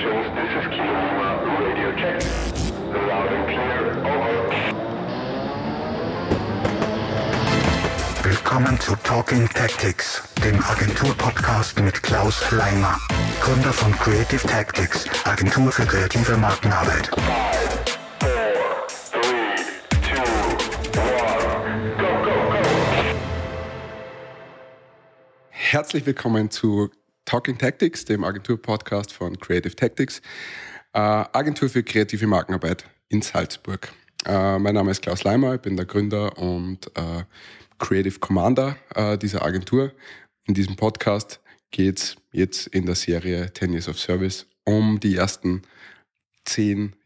stations, this is Kilo Lima, radio check. Loud and clear, over. Willkommen zu Talking Tactics, dem Agentur-Podcast mit Klaus Leimer, Gründer von Creative Tactics, Agentur für kreative Markenarbeit. Five, four, three, two, one, go, go, go. Herzlich willkommen zu Talking Tactics, dem Agentur-Podcast von Creative Tactics, äh, Agentur für kreative Markenarbeit in Salzburg. Äh, mein Name ist Klaus Leimer, ich bin der Gründer und äh, Creative Commander dieser Agentur. In diesem Podcast geht es jetzt in der Serie 10 Years of Service um die ersten zehn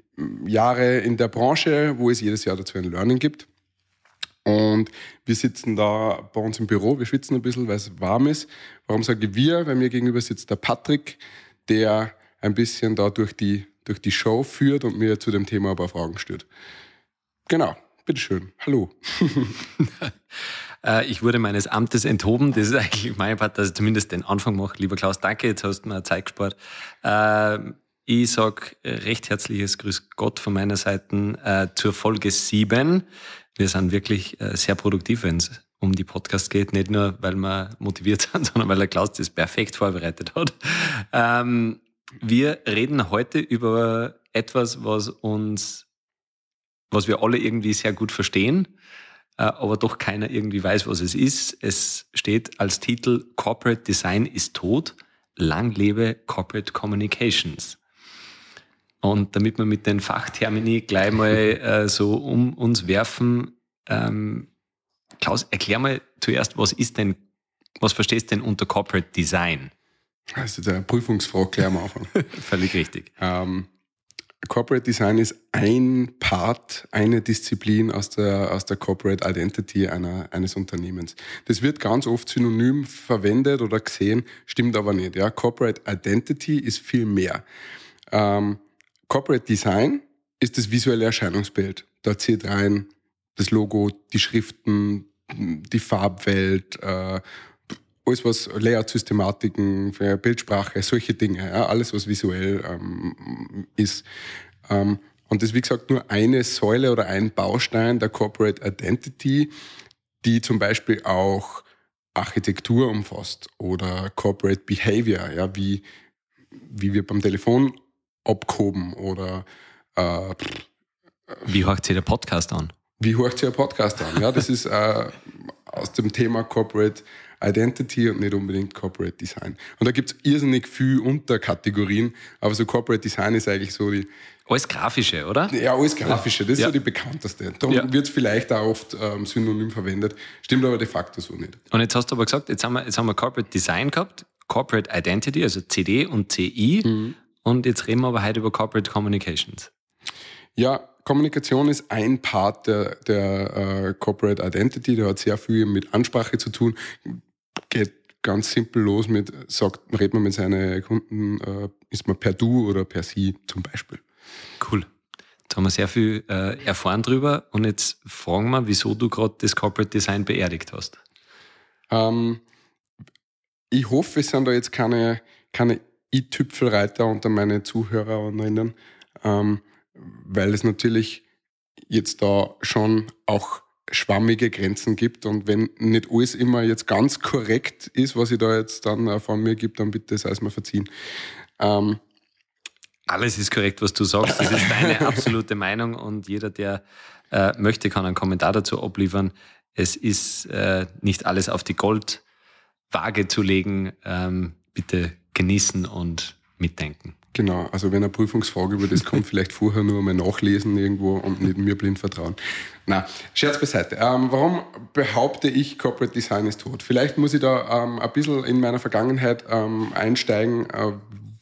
Jahre in der Branche, wo es jedes Jahr dazu ein Learning gibt. Und wir sitzen da bei uns im Büro, wir schwitzen ein bisschen, weil es warm ist. Warum sage ich wir? Weil mir gegenüber sitzt der Patrick, der ein bisschen da durch die, durch die Show führt und mir zu dem Thema ein paar Fragen stellt. Genau, bitteschön. Hallo. Äh, Ich wurde meines Amtes enthoben. Das ist eigentlich mein Part, dass ich zumindest den Anfang mache. Lieber Klaus, danke, jetzt hast du mir Zeit gespart. Äh, Ich sag recht herzliches Grüß Gott von meiner Seite äh, zur Folge 7. Wir sind wirklich sehr produktiv, wenn es um die Podcast geht. Nicht nur, weil wir motiviert sind, sondern weil der Klaus das perfekt vorbereitet hat. Ähm, Wir reden heute über etwas, was uns, was wir alle irgendwie sehr gut verstehen äh, aber doch keiner irgendwie weiß, was es ist. Es steht als Titel Corporate Design ist tot, lang lebe Corporate Communications. Und damit wir mit den Fachtermini gleich mal äh, so um uns werfen, ähm, Klaus, erklär mal zuerst, was ist denn, was verstehst du denn unter Corporate Design? Das ist eine Prüfungsfrage gleich am Anfang. Völlig richtig. Ähm, Corporate Design ist ein Part, eine Disziplin aus der, aus der Corporate Identity einer, eines Unternehmens. Das wird ganz oft synonym verwendet oder gesehen, stimmt aber nicht. Ja? Corporate Identity ist viel mehr. Ähm, Corporate Design ist das visuelle Erscheinungsbild. Da zählt rein das Logo, die Schriften, die Farbwelt, äh, alles was Layout-Systematiken, Bildsprache, solche Dinge, ja, alles was visuell ähm, ist. Ähm, und das ist wie gesagt nur eine Säule oder ein Baustein der Corporate Identity, die zum Beispiel auch Architektur umfasst oder Corporate Behavior, ja, wie, wie wir beim Telefon abgehoben oder äh, Wie hört sich der Podcast an? Wie sich ein Podcast an? Ja, das ist äh, aus dem Thema Corporate Identity und nicht unbedingt Corporate Design. Und da gibt es irrsinnig viel Unterkategorien, aber so Corporate Design ist eigentlich so die, Alles Grafische, oder? ja, alles Grafische, das ist Ja. so die bekannteste. Darum Ja. wird es vielleicht auch oft ähm, synonym verwendet, stimmt aber de facto so nicht. Und jetzt hast du aber gesagt, jetzt haben wir, jetzt haben wir Corporate Design gehabt, Corporate Identity, also CD und CI. Und jetzt reden wir aber heute über Corporate Communications. Ja, Kommunikation ist ein Part der, der äh, Corporate Identity, der hat sehr viel mit Ansprache zu tun. Geht ganz simpel los mit, sagt, redet man mit seinen Kunden, äh, ist man per Du oder per Sie zum Beispiel. Cool. Jetzt haben wir sehr viel äh, erfahren drüber. Und jetzt fragen wir, wieso du gerade das Corporate Design beerdigt hast. Ähm, ich hoffe, es sind da jetzt keine, keine i-Tüpfelreiter unter meine Zuhörerinnen, ähm, weil es natürlich jetzt da schon auch schwammige Grenzen gibt und wenn nicht alles immer jetzt ganz korrekt ist, was ich da jetzt dann äh, von mir gibt, dann bitte sei es mir verziehen. Ähm, Alles ist korrekt, was du sagst. Das ist deine absolute Meinung und jeder, der äh, möchte, kann einen Kommentar dazu abliefern. Es ist äh, nicht alles auf die Goldwaage zu legen. Ähm, bitte genießen und mitdenken. Genau, also wenn eine Prüfungsfrage über das kommt, vielleicht vorher nur mal nachlesen irgendwo und nicht mir blind vertrauen. Na, Scherz beiseite. Ähm, warum behaupte ich, Corporate Design ist tot? Vielleicht muss ich da ähm, ein bisschen in meiner Vergangenheit ähm, einsteigen, äh,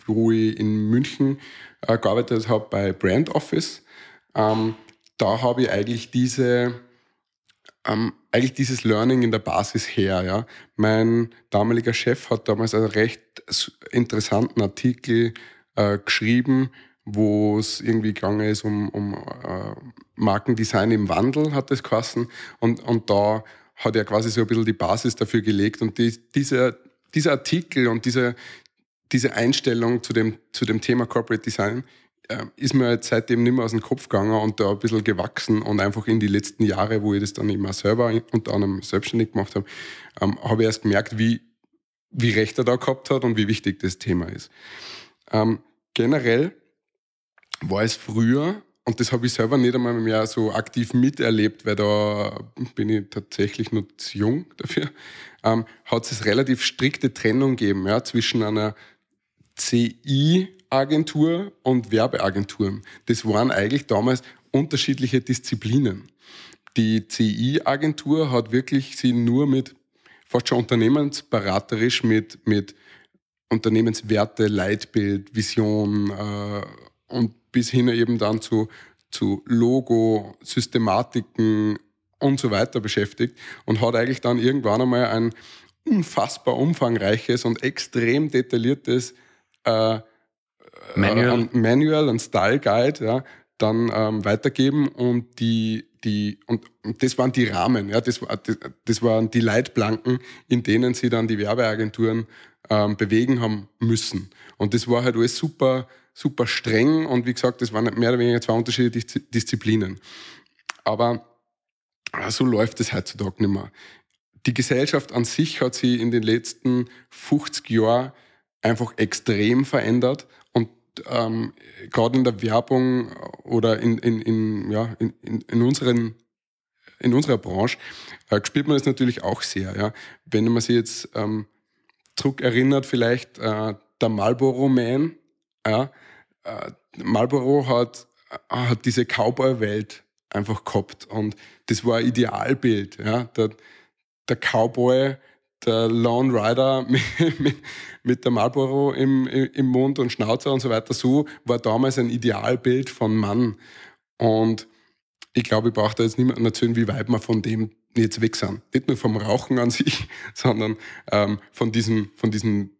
wo ich in München äh, gearbeitet habe bei Brand Office. Ähm, da habe ich eigentlich diese ähm, eigentlich dieses Learning in der Basis her. Ja. Mein damaliger Chef hat damals einen recht interessanten Artikel äh, geschrieben, wo es irgendwie gegangen ist um, um äh, Markendesign im Wandel, hat es geheißen. Und, und da hat er quasi so ein bisschen die Basis dafür gelegt. Und die, dieser, dieser Artikel und diese, diese Einstellung zu dem, zu dem Thema Corporate Design äh, ist mir jetzt seitdem nicht mehr aus dem Kopf gegangen und da ein bisschen gewachsen und einfach in die letzten Jahre, wo ich das dann immer selber unter anderem selbstständig gemacht habe, ähm, habe ich erst gemerkt, wie, wie recht er da gehabt hat und wie wichtig das Thema ist. Ähm, generell war es früher, und das habe ich selber nicht einmal mehr so aktiv miterlebt, weil da bin ich tatsächlich noch zu jung dafür, ähm, hat es relativ strikte Trennung gegeben ja, zwischen einer CI-Agentur und Werbeagenturen. Das waren eigentlich damals unterschiedliche Disziplinen. Die CI-Agentur hat wirklich sie nur mit, fast schon unternehmensberaterisch mit, mit Unternehmenswerte, Leitbild, Vision äh, und bis hin eben dann zu, zu Logo, Systematiken und so weiter beschäftigt und hat eigentlich dann irgendwann einmal ein unfassbar umfangreiches und extrem detailliertes äh, Manual. Ein Manual, ein Style Guide, ja, dann ähm, weitergeben und die, die, und, und das waren die Rahmen, ja, das, das, waren die Leitplanken, in denen sie dann die Werbeagenturen ähm, bewegen haben müssen. Und das war halt alles super, super streng und wie gesagt, das waren mehr oder weniger zwei unterschiedliche Disziplinen. Aber so läuft es heutzutage nicht mehr. Die Gesellschaft an sich hat sich in den letzten 50 Jahren einfach extrem verändert ähm, gerade in der Werbung oder in, in, in, ja, in, in, in unseren in unserer Branche äh, spürt man das natürlich auch sehr. Ja. Wenn man sich jetzt ähm, zurückerinnert, vielleicht äh, der Marlboro Man, ja, äh, Marlboro hat, äh, hat diese Cowboy-Welt einfach gehabt und das war ein Idealbild. Ja. Der, der Cowboy, der Lone Rider mit, mit, mit der Marlboro im, im Mund und Schnauzer und so weiter, so war damals ein Idealbild von Mann. Und ich glaube, ich brauche da jetzt niemanden erzählen, wie weit wir von dem jetzt weg sind. Nicht nur vom Rauchen an sich, sondern ähm, von diesem, von diesem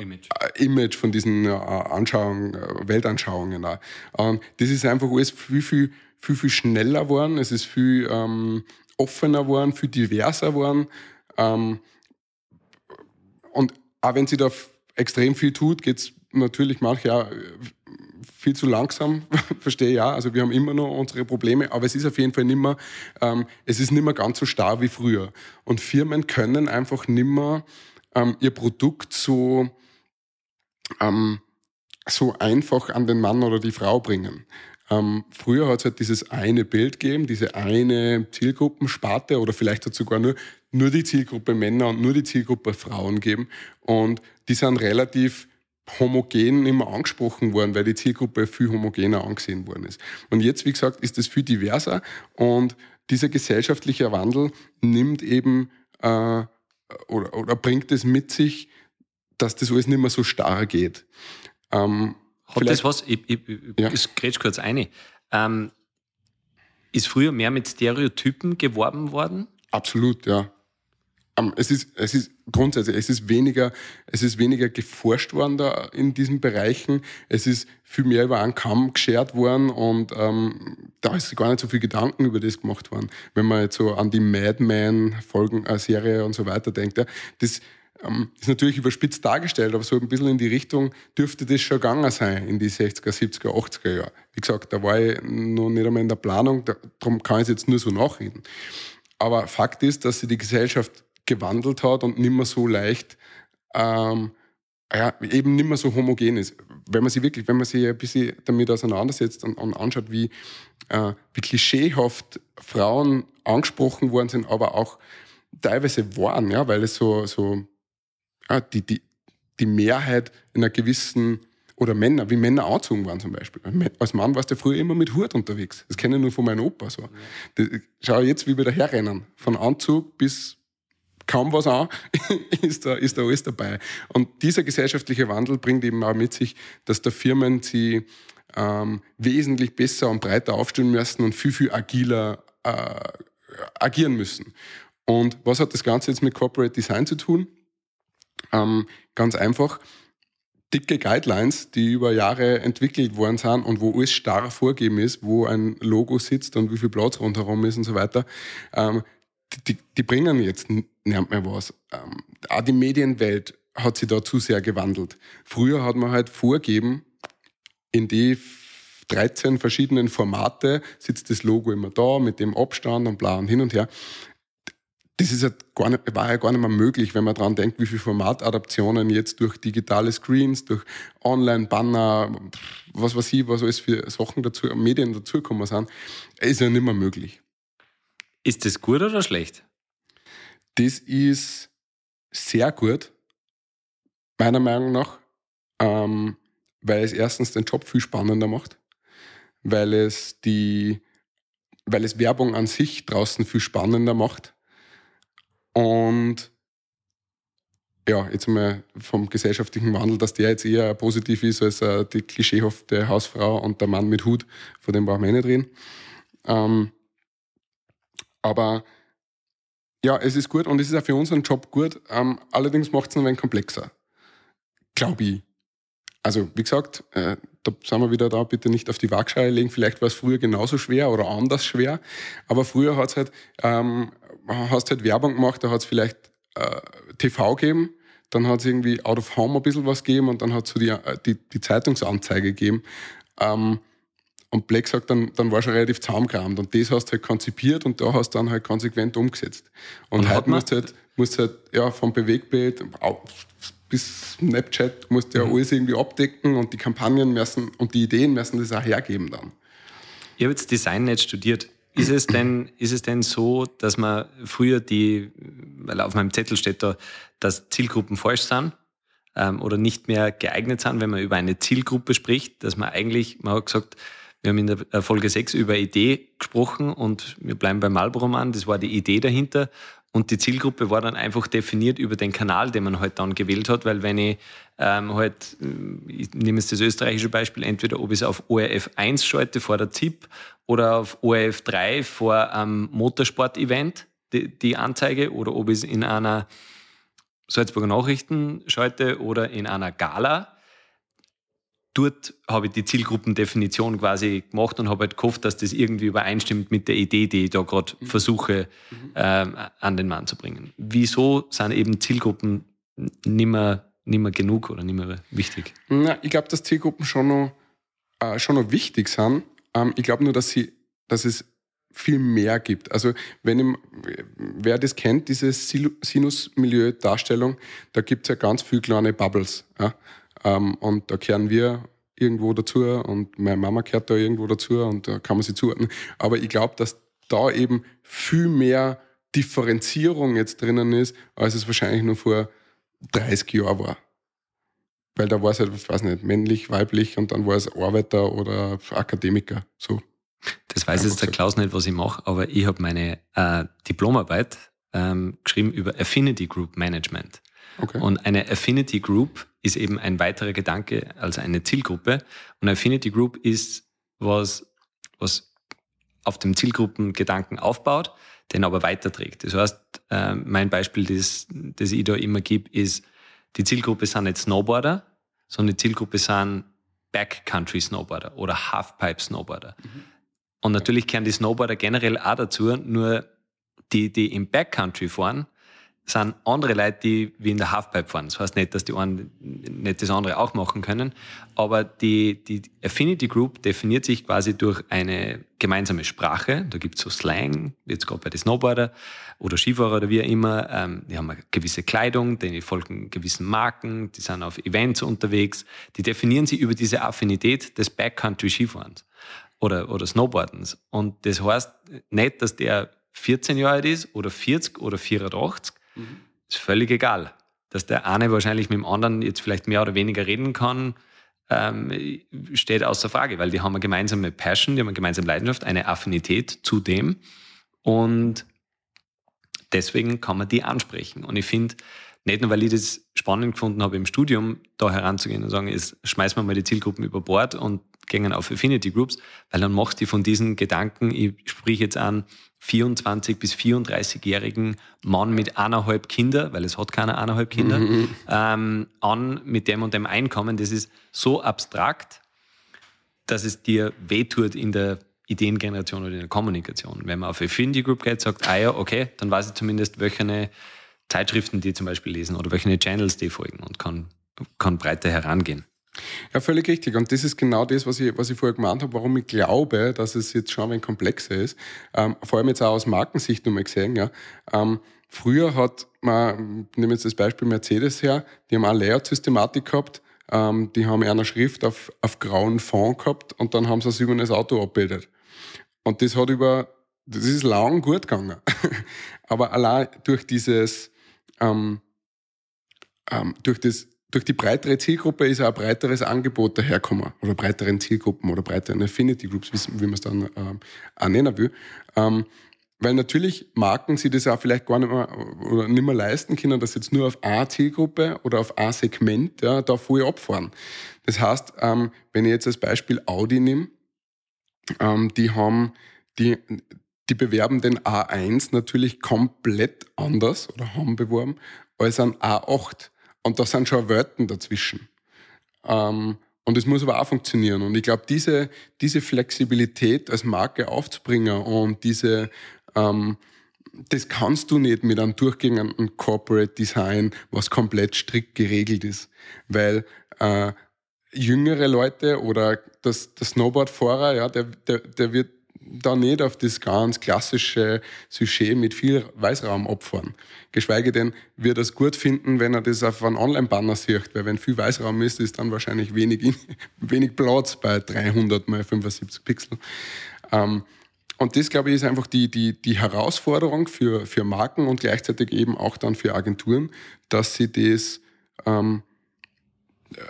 Image. äh, Image, von diesen äh, Anschauungen, äh, Weltanschauungen. Auch. Ähm, das ist einfach alles viel, viel, viel, viel schneller geworden. Es ist viel ähm, offener geworden, viel diverser geworden. Auch wenn sie da extrem viel tut, geht's natürlich manche auch äh, viel zu langsam, verstehe ja. Also wir haben immer noch unsere Probleme, aber es ist auf jeden Fall nimmer, ähm, es ist nimmer ganz so starr wie früher. Und Firmen können einfach nimmer ähm, ihr Produkt so, ähm, so einfach an den Mann oder die Frau bringen. Ähm, früher hat es halt dieses eine Bild gegeben, diese eine Zielgruppensparte oder vielleicht hat es sogar nur, nur die Zielgruppe Männer und nur die Zielgruppe Frauen gegeben. Und die sind relativ homogen immer angesprochen worden, weil die Zielgruppe viel homogener angesehen worden ist. Und jetzt, wie gesagt, ist es viel diverser und dieser gesellschaftliche Wandel nimmt eben äh, oder, oder bringt es mit sich, dass das alles nicht mehr so starr geht. Ähm, Hat das was? Ich, ich, ich, Ja. grätsch kurz eine. Ähm, ist früher mehr mit Stereotypen geworben worden? Absolut, ja. Es ist, es ist grundsätzlich, es ist weniger, es ist weniger geforscht worden da in diesen Bereichen. Es ist viel mehr über einen Kamm geschert worden und ähm, da ist gar nicht so viel Gedanken über das gemacht worden. Wenn man jetzt so an die Madman Folgen, äh, Serie und so weiter denkt, ja, das ähm, ist natürlich überspitzt dargestellt, aber so ein bisschen in die Richtung dürfte das schon gegangen sein in die 60er, 70er, 80er Jahre. Wie gesagt, da war ich noch nicht einmal in der Planung, da- darum kann ich es jetzt nur so nachreden. Aber Fakt ist, dass sich die Gesellschaft gewandelt hat und nicht mehr so leicht, ähm, ja, eben nicht mehr so homogen ist. Wenn man sich wirklich, wenn man sich ein bisschen damit auseinandersetzt und, und anschaut, wie, äh, wie klischeehaft Frauen angesprochen worden sind, aber auch teilweise waren, ja, weil es so, so ja, die, die, die Mehrheit in einer gewissen oder Männer, wie Männer anzogen waren zum Beispiel. Als Mann warst du früher immer mit Hut unterwegs. Das kenne ich nur von meinem Opa so. Das, schau jetzt, wie wir daherrennen. Von Anzug bis kaum was an, ist da, ist da alles dabei. Und dieser gesellschaftliche Wandel bringt eben auch mit sich, dass da Firmen sie ähm, wesentlich besser und breiter aufstellen müssen und viel, viel agiler äh, agieren müssen. Und was hat das Ganze jetzt mit Corporate Design zu tun? Ähm, ganz einfach, dicke Guidelines, die über Jahre entwickelt worden sind und wo alles starr vorgegeben ist, wo ein Logo sitzt und wie viel Platz rundherum ist und so weiter, ähm, die, die bringen jetzt nicht mehr was. Ähm, auch die Medienwelt hat sich da zu sehr gewandelt. Früher hat man halt vorgeben, in die 13 verschiedenen Formate sitzt das Logo immer da mit dem Abstand und bla und hin und her. Das ist ja gar nicht, war ja gar nicht mehr möglich, wenn man daran denkt, wie viele Formatadaptionen jetzt durch digitale Screens, durch Online-Banner, was weiß ich, was alles für Sachen dazu, Medien dazugekommen sind, ist ja nicht mehr möglich. Ist das gut oder schlecht? Das ist sehr gut, meiner Meinung nach, ähm, weil es erstens den Job viel spannender macht, weil es die, weil es Werbung an sich draußen viel spannender macht und ja, jetzt mal vom gesellschaftlichen Wandel, dass der jetzt eher positiv ist als äh, die klischeehafte Hausfrau und der Mann mit Hut, von dem brauchen wir nicht reden. Ähm, aber ja, es ist gut und es ist auch für unseren Job gut. Ähm, allerdings macht es noch ein wenig komplexer. Glaube ich. Also, wie gesagt, äh, da sind wir wieder da, bitte nicht auf die Waagschale legen. Vielleicht war es früher genauso schwer oder anders schwer. Aber früher hat es halt, ähm, hast halt Werbung gemacht, da hat es vielleicht äh, TV gegeben, dann hat es irgendwie Out of Home ein bisschen was gegeben und dann hat es so die, äh, die, die Zeitungsanzeige gegeben. Ähm, und Black sagt, dann, dann war schon relativ zaumkramt. Und das hast du halt konzipiert und da hast du dann halt konsequent umgesetzt. Und, und heute musst du halt, musst halt, ja, vom Bewegbild bis Snapchat musst du ja mhm. alles irgendwie abdecken und die Kampagnen müssen und die Ideen müssen das auch hergeben dann. Ich habe jetzt Design nicht studiert. Ist es denn, ist es denn so, dass man früher die, weil auf meinem Zettel steht da, dass Zielgruppen falsch sind ähm, oder nicht mehr geeignet sind, wenn man über eine Zielgruppe spricht, dass man eigentlich, man hat gesagt, wir haben in der Folge 6 über Idee gesprochen und wir bleiben beim Marlboro-Mann, das war die Idee dahinter. Und die Zielgruppe war dann einfach definiert über den Kanal, den man halt dann gewählt hat, weil wenn ich ähm, halt, ich nehme jetzt das österreichische Beispiel, entweder ob ich es auf ORF 1 schalte vor der ZIP oder auf ORF 3 vor einem Motorsport-Event, die, die Anzeige, oder ob ich es in einer Salzburger Nachrichten schalte oder in einer Gala, dort habe ich die Zielgruppendefinition quasi gemacht und habe halt gehofft, dass das irgendwie übereinstimmt mit der Idee, die ich da gerade mhm. versuche mhm. ähm, an den Mann zu bringen. Wieso sind eben Zielgruppen nimmer nimmer genug oder nimmer wichtig? Na, ich glaube, dass Zielgruppen schon noch, äh, schon noch wichtig sind. Ähm, ich glaube nur, dass sie, dass es viel mehr gibt. Also wenn ich, wer das kennt, diese Sinus-Milieu-Darstellung, da gibt es ja ganz viele kleine Bubbles. Ja? Ähm, und da kehren wir irgendwo dazu und meine Mama kehrt da irgendwo dazu und da kann man sie zuordnen. Aber ich glaube, dass da eben viel mehr Differenzierung jetzt drinnen ist, als es wahrscheinlich nur vor 30 Jahren war. Weil da war es halt, ich weiß nicht, männlich, weiblich und dann war es Arbeiter oder Akademiker. So. Das weiß jetzt der Klaus nicht, was ich mache, aber ich habe meine äh, Diplomarbeit ähm, geschrieben über Affinity Group Management. Okay. Und eine Affinity Group ist eben ein weiterer Gedanke als eine Zielgruppe. Und Affinity Group ist was, was auf dem Zielgruppengedanken aufbaut, den aber weiterträgt. Das heißt, äh, mein Beispiel, das, das ich da immer gebe, ist, die Zielgruppe sind nicht Snowboarder, sondern die Zielgruppe sind Backcountry Snowboarder oder Halfpipe Snowboarder. Mhm. Und natürlich kehren die Snowboarder generell auch dazu, nur die, die im Backcountry fahren, sind andere Leute, die wie in der Halfpipe fahren. Das heißt nicht, dass die einen nicht das andere auch machen können, aber die, die Affinity Group definiert sich quasi durch eine gemeinsame Sprache. Da gibt es so Slang, jetzt gerade bei den Snowboarder oder Skifahrer oder wie auch immer. Ähm, die haben eine gewisse Kleidung, die folgen gewissen Marken, die sind auf Events unterwegs. Die definieren sich über diese Affinität des Backcountry-Skifahrens oder, oder Snowboardens. Und das heißt nicht, dass der 14 Jahre alt ist oder 40 oder 84, Mhm. Ist völlig egal. Dass der eine wahrscheinlich mit dem anderen jetzt vielleicht mehr oder weniger reden kann, ähm, steht außer Frage, weil die haben eine gemeinsame Passion, die haben eine gemeinsame Leidenschaft, eine Affinität zu dem. Und deswegen kann man die ansprechen. Und ich finde, nicht nur, weil ich das spannend gefunden habe im Studium, da heranzugehen und sagen, jetzt schmeißen wir mal die Zielgruppen über Bord und gehen auf Affinity Groups, weil dann machst du von diesen Gedanken, ich sprich jetzt an 24 bis 34-jährigen Mann mit eineinhalb Kinder, weil es hat keine eineinhalb Kinder, mhm. ähm, an mit dem und dem Einkommen. Das ist so abstrakt, dass es dir wehtut in der Ideengeneration oder in der Kommunikation. Wenn man auf Affinity Group geht, sagt, ah ja, okay, dann weiß ich zumindest, welche Zeitschriften die zum Beispiel lesen oder welche Channels die folgen und kann, kann breiter herangehen. Ja, völlig richtig. Und das ist genau das, was ich, was ich vorher gemeint habe, warum ich glaube, dass es jetzt schon ein komplexer ist. Ähm, vor allem jetzt auch aus Markensicht nochmal gesehen. Ja. Ähm, früher hat man, ich nehme jetzt das Beispiel Mercedes her, die haben auch Layout-Systematik gehabt. Ähm, die haben eine Schrift auf, auf grauen Fond gehabt und dann haben sie ein silbernes Auto abbildet. Und das hat über, das ist lang gut gegangen. Aber allein durch dieses, ähm, ähm, durch das durch die breitere Zielgruppe ist ein breiteres Angebot daherkommen oder breiteren Zielgruppen oder breiteren Affinity Groups, wie, wie man es dann ähm, auch nennen will. Ähm, weil natürlich Marken sie das auch vielleicht gar nicht mehr oder nicht mehr leisten können, dass jetzt nur auf eine Zielgruppe oder auf ein Segment ja, da voll abfahren. Das heißt, ähm, wenn ich jetzt als Beispiel Audi nehme, ähm, die haben, die, die bewerben den A1 natürlich komplett anders oder haben beworben als ein A8. Und da sind schon Welten dazwischen. Ähm, und es muss aber auch funktionieren. Und ich glaube, diese, diese Flexibilität als Marke aufzubringen und diese, ähm, das kannst du nicht mit einem durchgehenden Corporate Design, was komplett strikt geregelt ist. Weil äh, jüngere Leute oder das, der Snowboardfahrer, ja, der, der, der wird da nicht auf das ganz klassische Sujet mit viel Weißraum opfern. Geschweige denn, wird es gut finden, wenn er das auf einem Online-Banner sieht, weil wenn viel Weißraum ist, ist dann wahrscheinlich wenig, wenig Platz bei 300 mal 75 Pixel. Ähm, und das, glaube ich, ist einfach die, die, die Herausforderung für, für Marken und gleichzeitig eben auch dann für Agenturen, dass sie das, ähm, äh,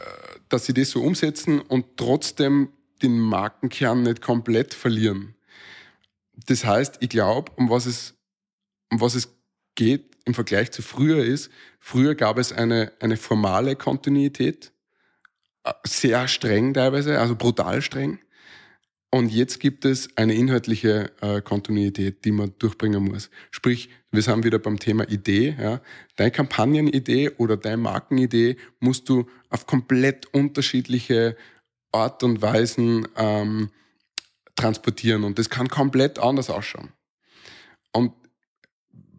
dass sie das so umsetzen und trotzdem den Markenkern nicht komplett verlieren. Das heißt, ich glaube, um was es, um was es geht im Vergleich zu früher ist, früher gab es eine, eine formale Kontinuität, äh, sehr streng teilweise, also brutal streng. Und jetzt gibt es eine inhaltliche äh, Kontinuität, die man durchbringen muss. Sprich, wir sind wieder beim Thema Idee. Ja. Deine Kampagnenidee oder deine Markenidee musst du auf komplett unterschiedliche Art und Weisen ähm, transportieren. Und das kann komplett anders ausschauen. Und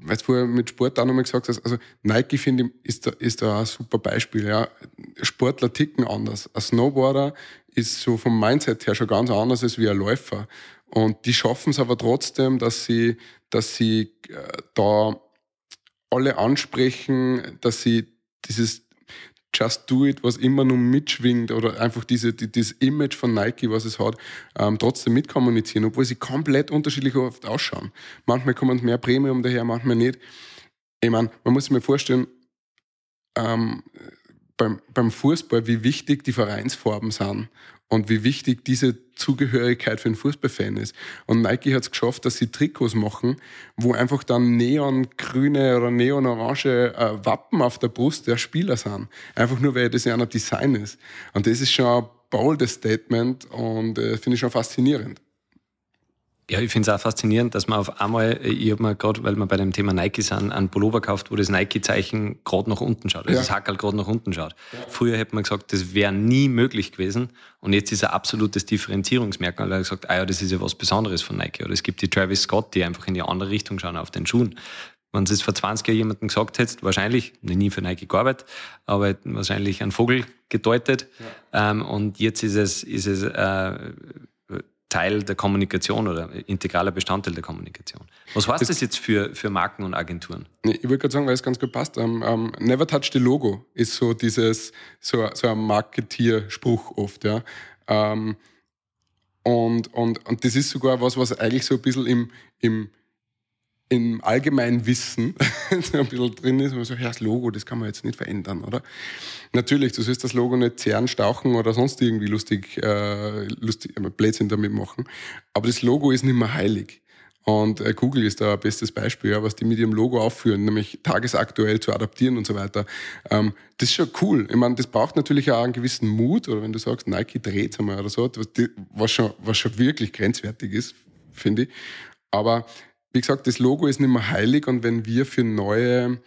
weil du vorher mit Sport auch nochmal gesagt hast, also Nike finde ich ist da, ist da ein super Beispiel. Ja. Sportler ticken anders. Ein Snowboarder ist so vom Mindset her schon ganz anders als wie ein Läufer. Und die schaffen es aber trotzdem, dass sie, dass sie äh, da alle ansprechen, dass sie dieses Just Do It, was immer nur mitschwingt oder einfach diese, die, dieses Image von Nike, was es hat, ähm, trotzdem mitkommunizieren, obwohl sie komplett unterschiedlich oft ausschauen. Manchmal kommen mehr Premium daher, manchmal nicht. Ich meine, man muss sich mal vorstellen, ähm, beim, beim Fußball, wie wichtig die Vereinsfarben sind und wie wichtig diese Zugehörigkeit für einen Fußballfan ist. Und Nike hat es geschafft, dass sie Trikots machen, wo einfach dann neongrüne oder neonorange äh, Wappen auf der Brust der Spieler sind. Einfach nur, weil das ja ein Design ist. Und das ist schon ein boldes Statement und äh, finde ich schon faszinierend. Ja, ich finde es auch faszinierend, dass man auf einmal, ich habe mir gerade, weil wir bei dem Thema Nike sind, einen Pullover kauft, wo das Nike-Zeichen gerade nach unten schaut, also ja. das Hackerl gerade nach unten schaut. Ja. Früher hätte man gesagt, das wäre nie möglich gewesen und jetzt ist ein absolutes Differenzierungsmerkmal, weil er gesagt, ah ja, das ist ja was Besonderes von Nike. Oder es gibt die Travis Scott, die einfach in die andere Richtung schauen auf den Schuhen. Wenn es vor 20 Jahren jemandem gesagt hättest, wahrscheinlich, nie für Nike gearbeitet, aber wahrscheinlich ein Vogel gedeutet. Ja. Ähm, und jetzt ist es, ist es äh, Teil der Kommunikation oder integraler Bestandteil der Kommunikation. Was heißt das, das jetzt für, für Marken und Agenturen? Ich würde gerade sagen, weil es ganz gut passt. Um, um, Never touch the logo ist so dieses, so, so ein Marketierspruch oft, ja. Um, und, und, und das ist sogar was, was eigentlich so ein bisschen im, im, im allgemeinen Wissen ein bisschen drin ist, man sagt, ja, das Logo, das kann man jetzt nicht verändern, oder? Natürlich, du sollst das Logo nicht zerren, stauchen oder sonst irgendwie lustig, äh, lustig äh, Blödsinn damit machen. Aber das Logo ist nicht mehr heilig. Und äh, Google ist da ein bestes Beispiel, ja, was die mit ihrem Logo aufführen, nämlich tagesaktuell zu adaptieren und so weiter. Ähm, das ist schon cool. Ich meine, das braucht natürlich auch einen gewissen Mut, oder wenn du sagst, Nike dreht einmal oder so, was schon, was schon wirklich grenzwertig ist, finde ich. Aber wie gesagt, das Logo ist nicht mehr heilig und wenn wir für neue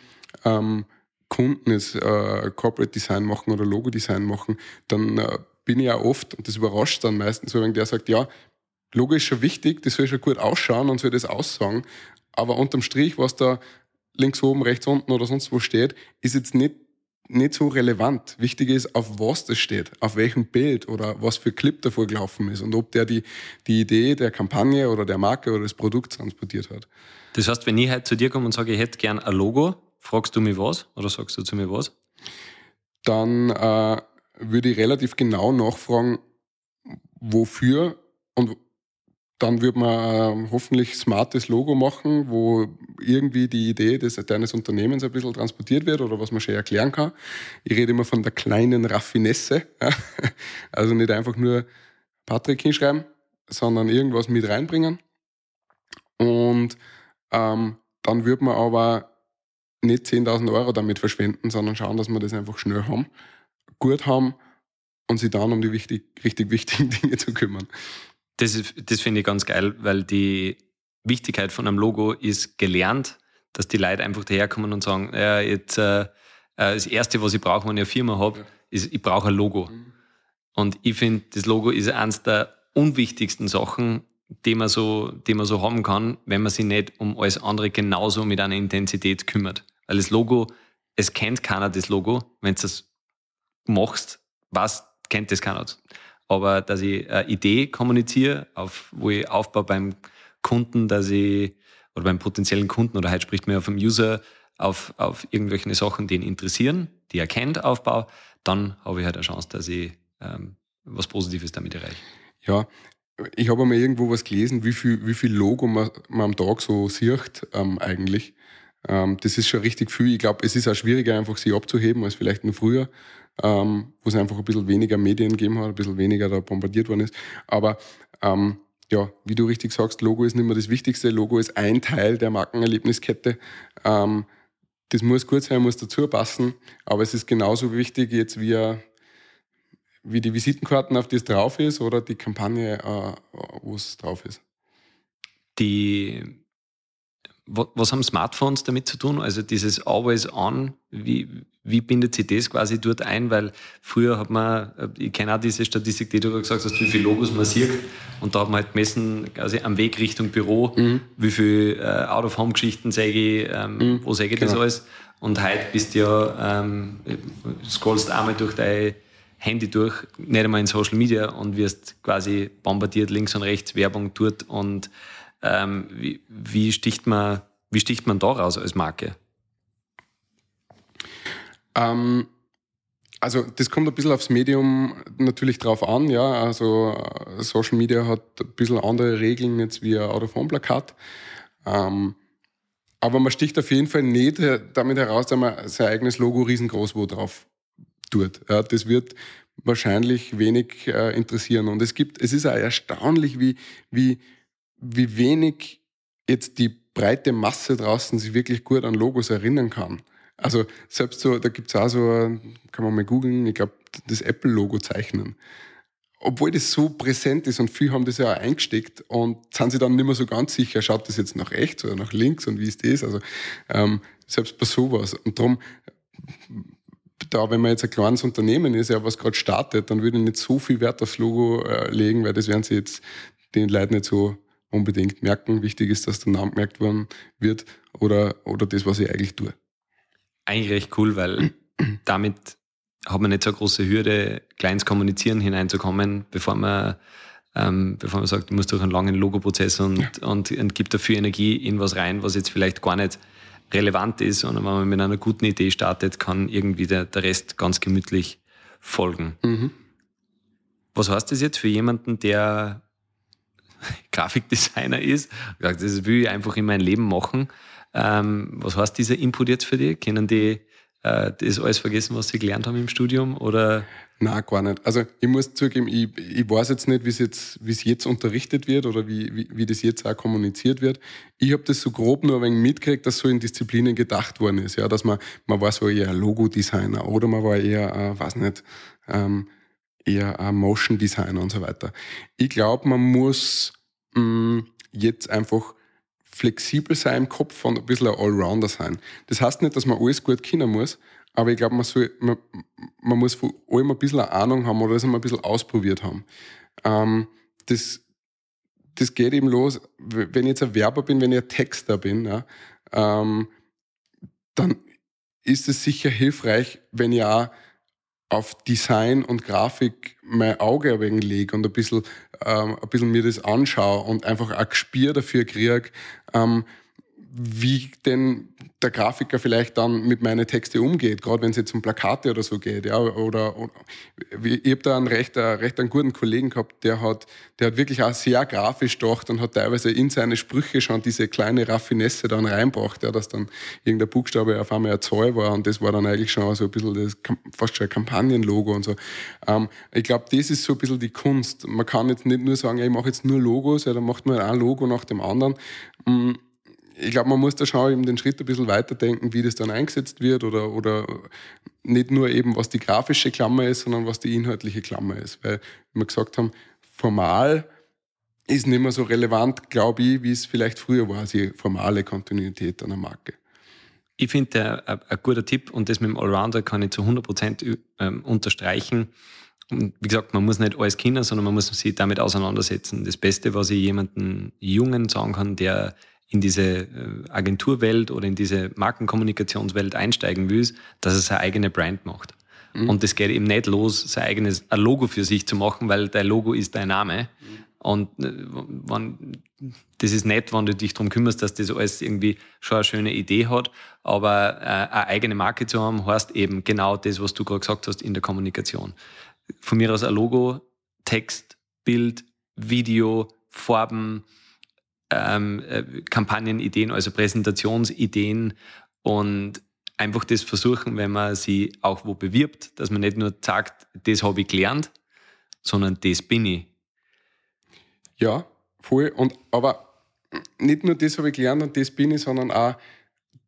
ähm, Kunden jetzt äh, Corporate Design machen oder Logo Design machen, dann äh, bin ich ja oft, und das überrascht dann meistens wenn der sagt, ja, Logo ist schon wichtig, das soll schon gut ausschauen und soll das aussagen, aber unterm Strich, was da links oben, rechts unten oder sonst wo steht, ist jetzt nicht, nicht so relevant. Wichtig ist, auf was das steht, auf welchem Bild oder was für Clip davor gelaufen ist und ob der die, die Idee der Kampagne oder der Marke oder des Produkts transportiert hat. Das heißt, wenn ich heute zu dir komme und sage, ich hätte gern ein Logo, fragst du mich was oder sagst du zu mir was? Dann äh, würde ich relativ genau nachfragen, wofür und dann würde man äh, hoffentlich smartes Logo machen, wo irgendwie die Idee des, deines Unternehmens ein bisschen transportiert wird oder was man schon erklären kann. Ich rede immer von der kleinen Raffinesse. Also nicht einfach nur Patrick hinschreiben, sondern irgendwas mit reinbringen. Und ähm, dann würde man aber nicht 10.000 Euro damit verschwenden, sondern schauen, dass wir das einfach schnell haben, gut haben und sich dann um die wichtig, richtig wichtigen Dinge zu kümmern. Das, das finde ich ganz geil, weil die Wichtigkeit von einem Logo ist gelernt, dass die Leute einfach daherkommen und sagen, ja, jetzt, äh, äh das Erste, was ich brauche, wenn ich eine Firma habe, ja. ist, ich brauche ein Logo. Mhm. Und ich finde, das Logo ist eines der unwichtigsten Sachen, die man, so, die man so haben kann, wenn man sich nicht um alles andere genauso mit einer Intensität kümmert. Weil das Logo, es kennt keiner das Logo. Wenn du das machst, was kennt das keiner. Aber dass ich eine Idee kommuniziere, auf, wo ich aufbaue beim Kunden, dass ich, oder beim potenziellen Kunden, oder heute spricht man ja vom User, auf, auf irgendwelche Sachen, die ihn interessieren, die er kennt, aufbaue, dann habe ich halt eine Chance, dass ich ähm, was Positives damit erreiche. Ja, ich habe einmal irgendwo was gelesen, wie viel, wie viel Logo man, man am Tag so sieht ähm, eigentlich. Ähm, das ist schon richtig viel. Ich glaube, es ist auch schwieriger, einfach sie abzuheben als vielleicht nur früher, ähm, wo es einfach ein bisschen weniger Medien gegeben hat, ein bisschen weniger da bombardiert worden ist. Aber ähm, ja, wie du richtig sagst, Logo ist nicht mehr das Wichtigste. Logo ist ein Teil der Markenerlebniskette. Ähm, das muss gut sein, muss dazu passen, aber es ist genauso wichtig jetzt wie, wie die Visitenkarten, auf die es drauf ist, oder die Kampagne, äh, wo es drauf ist. Die was haben Smartphones damit zu tun? Also dieses Always On, wie, wie bindet sich das quasi dort ein? Weil früher hat man, ich kenne auch diese Statistik, die du gesagt hast, wie viele Logos man sieht. Und da hat man halt gemessen, quasi am Weg Richtung Büro, mhm. wie viele äh, Out-of-Home-Geschichten sehe ich, ähm, mhm. wo sehe ich genau. das alles? Und heute bist du ja, ähm, scrollst einmal durch dein Handy durch, nicht einmal in Social Media und wirst quasi bombardiert links und rechts, Werbung dort und ähm, wie, wie, sticht man, wie sticht man da raus als Marke? Ähm, also das kommt ein bisschen aufs Medium natürlich drauf an, ja. Also äh, Social Media hat ein bisschen andere Regeln jetzt wie ein Out-of-Home-Plakat. Ähm, aber man sticht auf jeden Fall nicht damit heraus, dass man sein eigenes Logo riesengroß wo drauf tut. Ja, das wird wahrscheinlich wenig äh, interessieren. Und es gibt, es ist auch erstaunlich, wie, wie, wie wenig jetzt die breite Masse draußen sich wirklich gut an Logos erinnern kann. Also selbst so, da gibt's auch so, kann man mal googeln, ich glaube, das Apple-Logo zeichnen. Obwohl das so präsent ist und viele haben das ja auch eingesteckt und sind sich dann nicht mehr so ganz sicher, schaut das jetzt nach rechts oder nach links und wie ist das? Also ähm, selbst bei sowas. Und darum, da, wenn man jetzt ein kleines Unternehmen ist, ja, was gerade startet, dann würde ich nicht so viel Wert aufs Logo äh, legen, weil das werden sie jetzt den Leuten nicht so unbedingt merken. Wichtig ist, dass der Name gemerkt worden wird oder, oder das, was ich eigentlich tue. Eigentlich recht cool, weil damit hat man nicht so eine große Hürde, kleines Kommunizieren hineinzukommen, bevor man, ähm, bevor man sagt, du musst durch einen langen Logoprozess und, ja. und, und gibt dafür Energie in was rein, was jetzt vielleicht gar nicht relevant ist, sondern wenn man mit einer guten Idee startet, kann irgendwie der, der Rest ganz gemütlich folgen. Mhm. Was heißt das jetzt für jemanden, der Grafikdesigner ist. Gesagt, das will ich einfach in mein Leben machen. Ähm, was heißt dieser Input jetzt für dich? Können die äh, das alles vergessen, was sie gelernt haben im Studium? Oder? Nein, gar nicht. Also ich muss zugeben, ich, ich weiß jetzt nicht, wie es jetzt, wie es jetzt unterrichtet wird oder wie, wie, wie das jetzt auch kommuniziert wird. Ich habe das so grob nur ein wenig mitgekriegt, dass so in Disziplinen gedacht worden ist. Ja, dass man, man war so eher Logo-Designer oder man war eher, äh, weiß nicht, ähm, eher ein Motion Designer und so weiter. Ich glaube, man muss mh, mm, jetzt einfach flexibel sein im Kopf und ein bisschen ein Allrounder sein. Das heißt nicht, dass man alles gut kennen muss, aber ich glaube, man, man, man muss von allem ein bisschen eine Ahnung haben oder das einmal ein bisschen ausprobiert haben. Ähm, das, das geht eben los, wenn ich jetzt ein Werber bin, wenn ich ein Texter bin, ja, ähm, dann ist es sicher hilfreich, wenn ich auch auf Design und Grafik mein Auge ein wenig lege und ein bisschen, ähm, ein bisschen mir das anschaue und einfach ein Gespür dafür kriege, ähm, wie denn der Grafiker vielleicht dann mit meinen Texten umgeht, gerade wenn es jetzt um Plakate oder so geht. Ja, oder, oder ich habe da einen recht, einen recht einen guten Kollegen gehabt, der hat, der hat wirklich auch sehr grafisch gedacht und hat teilweise in seine Sprüche schon diese kleine Raffinesse dann reinbracht, ja, dass dann irgendein Buchstabe auf einmal eine Zahl war und das war dann eigentlich schon so ein bisschen das, fast schon ein Kampagnenlogo und so. Ähm, ich glaube, das ist so ein bisschen die Kunst. Man kann jetzt nicht nur sagen, ja, ich mache jetzt nur Logos, ja, dann macht man ein Logo nach dem anderen. Ich glaube, man muss da schon eben den Schritt ein bisschen weiterdenken, wie das dann eingesetzt wird oder, oder nicht nur eben, was die grafische Klammer ist, sondern was die inhaltliche Klammer ist. Weil wir gesagt haben, formal ist nicht mehr so relevant, glaube ich, wie es vielleicht früher war, die formale Kontinuität einer Marke. Ich finde ein guter Tipp und das mit dem Allrounder kann ich zu 100 Prozent ähm, unterstreichen. Und wie gesagt, man muss nicht alles kennen, sondern man muss sich damit auseinandersetzen. Das Beste, was ich jemandem Jungen sagen kann, der in diese äh, Agenturwelt oder in diese Markenkommunikationswelt einsteigen will, dass er seine eigene Brand macht. Mhm. Und das geht eben nicht los, sein eigenes ein Logo für sich zu machen, weil dein Logo ist dein Name. Mhm. Und äh, wenn, das ist nett, wenn du dich darum kümmerst, dass das alles irgendwie schon eine schöne Idee hat. Aber äh, eine eigene Marke zu haben, heißt eben genau das, was du gerade gesagt hast in der Kommunikation. Von mir aus ein Logo, Text, Bild, Video, Farben, ähm, äh, Kampagnenideen, also Präsentationsideen und einfach das versuchen, wenn man sie auch wo bewirbt, dass man nicht nur sagt, das habe ich gelernt, sondern das bin ich. Ja, voll. Und, aber nicht nur das habe ich gelernt und das bin ich, sondern auch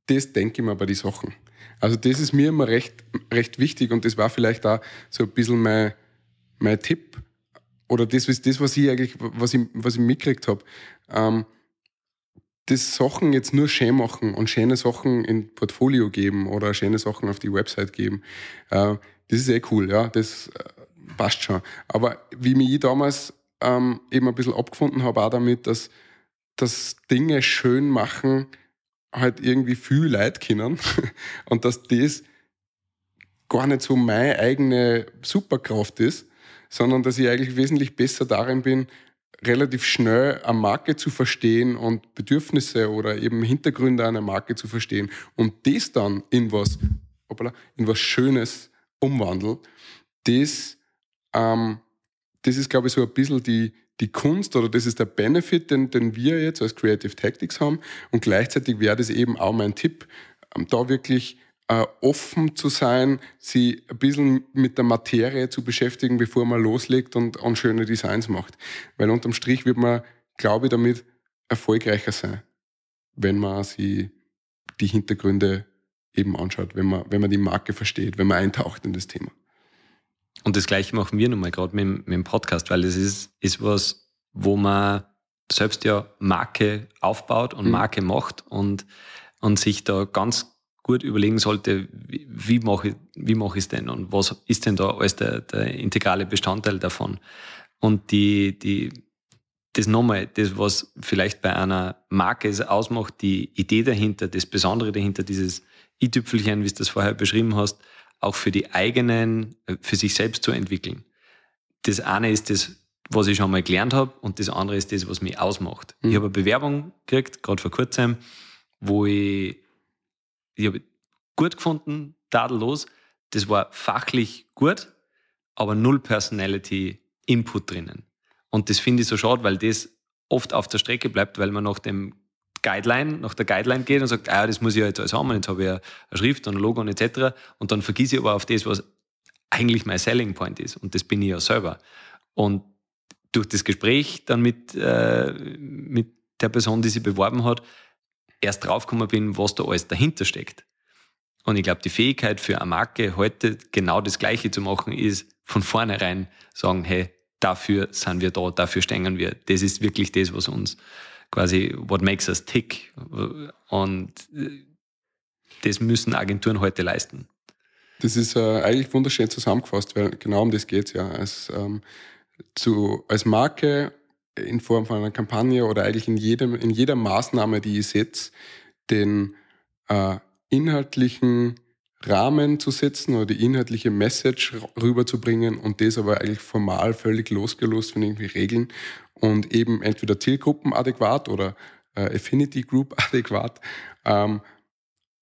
das denke ich mir bei den Sachen. Also das ist mir immer recht, recht wichtig und das war vielleicht auch so ein bisschen mein, mein Tipp oder das ist das, was ich eigentlich, was ich, was ich mitgekriegt habe. Ähm, das Sachen jetzt nur schön machen und schöne Sachen in Portfolio geben oder schöne Sachen auf die Website geben, äh, das ist eh cool, ja, das äh, passt schon. Aber wie mich ich damals ähm, eben ein bisschen abgefunden habe, auch damit, dass, dass Dinge schön machen halt irgendwie viel Leid können und dass das gar nicht so meine eigene Superkraft ist, sondern dass ich eigentlich wesentlich besser darin bin, relativ schnell eine Marke zu verstehen und Bedürfnisse oder eben Hintergründe einer Marke zu verstehen und das dann in was, in was Schönes umwandeln, das, ähm, das ist, glaube ich, so ein bisschen die, die Kunst oder das ist der Benefit, den, den wir jetzt als Creative Tactics haben. Und gleichzeitig wäre das eben auch mein Tipp, ähm, da wirklich offen zu sein, sie ein bisschen mit der Materie zu beschäftigen, bevor man loslegt und, und schöne Designs macht. Weil unterm Strich wird man, glaube ich, damit erfolgreicher sein, wenn man sie die Hintergründe eben anschaut, wenn man, wenn man die Marke versteht, wenn man eintaucht in das Thema. Und das Gleiche machen wir nochmal gerade mit, mit dem Podcast, weil es ist, ist was, wo man selbst ja Marke aufbaut und mhm. Marke macht und, und sich da ganz gut überlegen sollte, wie, wie mache ich, wie mache ich es denn und was ist denn da alles der, der integrale Bestandteil davon. Und die, die, das nochmal, das, was vielleicht bei einer Marke es ausmacht, die Idee dahinter, das Besondere dahinter, dieses i-Tüpfelchen, wie du das vorher beschrieben hast, auch für die eigenen, für sich selbst zu entwickeln. Das eine ist das, was ich schon mal gelernt habe und das andere ist das, was mich ausmacht. Mhm. Ich habe eine Bewerbung gekriegt, gerade vor kurzem, wo ich ich habe gut gefunden, tadellos. Das war fachlich gut, aber null Personality Input drinnen. Und das finde ich so schade, weil das oft auf der Strecke bleibt, weil man nach dem Guideline, nach der Guideline geht und sagt, ah, das muss ich ja jetzt alles haben, jetzt habe ich eine Schrift und ein Logo und etc. Und dann vergieße ich aber auf das, was eigentlich mein Selling Point ist. Und das bin ich ja selber. Und durch das Gespräch dann mit, äh, mit der Person, die sich beworben hat, erst draufgekommen bin, was da alles dahinter steckt. Und ich glaube, die Fähigkeit für eine Marke heute genau das Gleiche zu machen, ist von vornherein sagen, hey, dafür sind wir da, dafür stehen wir. Das ist wirklich das, was uns quasi, what makes us tick. Und äh, das müssen Agenturen heute leisten. Das ist äh, eigentlich wunderschön zusammengefasst, weil genau um das geht es ja. Als, ähm, zu, als Marke in Form von einer Kampagne oder eigentlich in, jedem, in jeder Maßnahme, die ich setze, den, äh, inhaltlichen Rahmen zu setzen oder die inhaltliche Message rüberzubringen und das aber eigentlich formal völlig losgelöst von irgendwie Regeln und eben entweder Zielgruppen adäquat oder äh, Affinity Group adäquat ähm,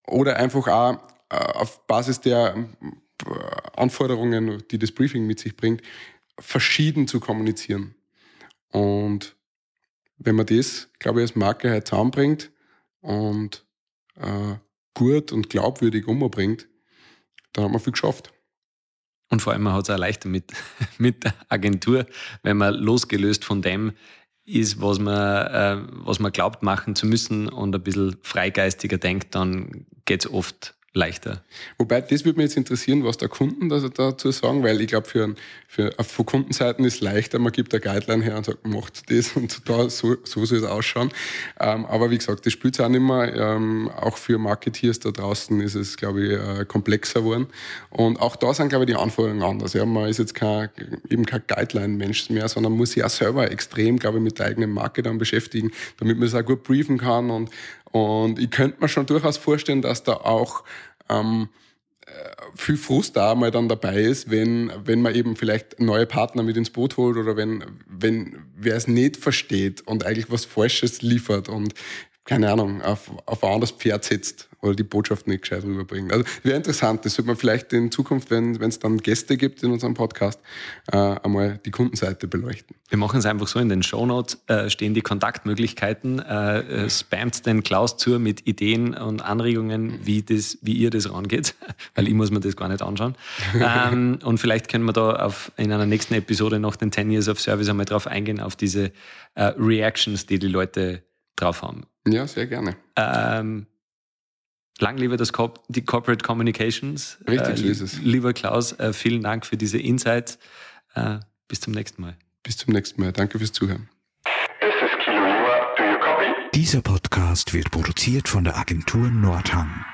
oder einfach auch äh, auf Basis der äh, Anforderungen, die das Briefing mit sich bringt, verschieden zu kommunizieren. Und wenn man das, glaube ich, als Marke halt zusammenbringt und äh, gut und glaubwürdig umbringt, dann hat man viel geschafft. Und vor allem, hat es auch leichter mit, mit der Agentur, wenn man losgelöst von dem ist, was man, äh, was man glaubt machen zu müssen und ein bisschen freigeistiger denkt, dann geht es oft leichter. Wobei, das würde mich jetzt interessieren, was der Kunden dazu sagen, weil ich glaube, für, für, von Kundenseiten ist es leichter, man gibt eine Guideline her und sagt, macht das und da, so, so soll es ausschauen. Ähm, aber wie gesagt, das spielt es auch nicht mehr. Ähm, auch für Marketeers da draußen ist es, glaube ich, äh, komplexer geworden. Und auch da sind, glaube ich, die Anforderungen anders. Ja, man ist jetzt kein, eben kein Guideline-Mensch mehr, sondern muss sich auch selber extrem, glaube ich, mit der eigenen Marke dann beschäftigen, damit man es auch gut briefen kann und und ich könnte mir schon durchaus vorstellen, dass da auch ähm, äh, viel Frust da mal dann dabei ist, wenn, wenn man eben vielleicht neue Partner mit ins Boot holt oder wenn, wenn wer es nicht versteht und eigentlich was Falsches liefert und keine Ahnung, auf, auf ein anderes Pferd setzt oder die Botschaft nicht gescheit rüberbringt. Also wäre interessant, das sollte man vielleicht in Zukunft, wenn es dann Gäste gibt in unserem Podcast, äh, einmal die Kundenseite beleuchten. Wir machen es einfach so, in den Shownotes äh, stehen die Kontaktmöglichkeiten. Äh, äh, spamt den Klaus zu mit Ideen und Anregungen, wie, das, wie ihr das rangeht, weil ich muss mir das gar nicht anschauen. ähm, und vielleicht können wir da auf, in einer nächsten Episode noch den 10 Years of Service einmal drauf eingehen, auf diese äh, Reactions, die die Leute drauf haben. Ja, sehr gerne. Ähm, lang lebe das Co die Corporate Communications. Richtig, so ist es. Lieber Klaus, äh, vielen Dank für diese Insights. Äh, bis zum nächsten Mal. Bis zum nächsten Mal. Danke fürs Zuhören. This is Kilo Lima. Do you copy? Dieser Podcast wird produziert von der Agentur Nordhang.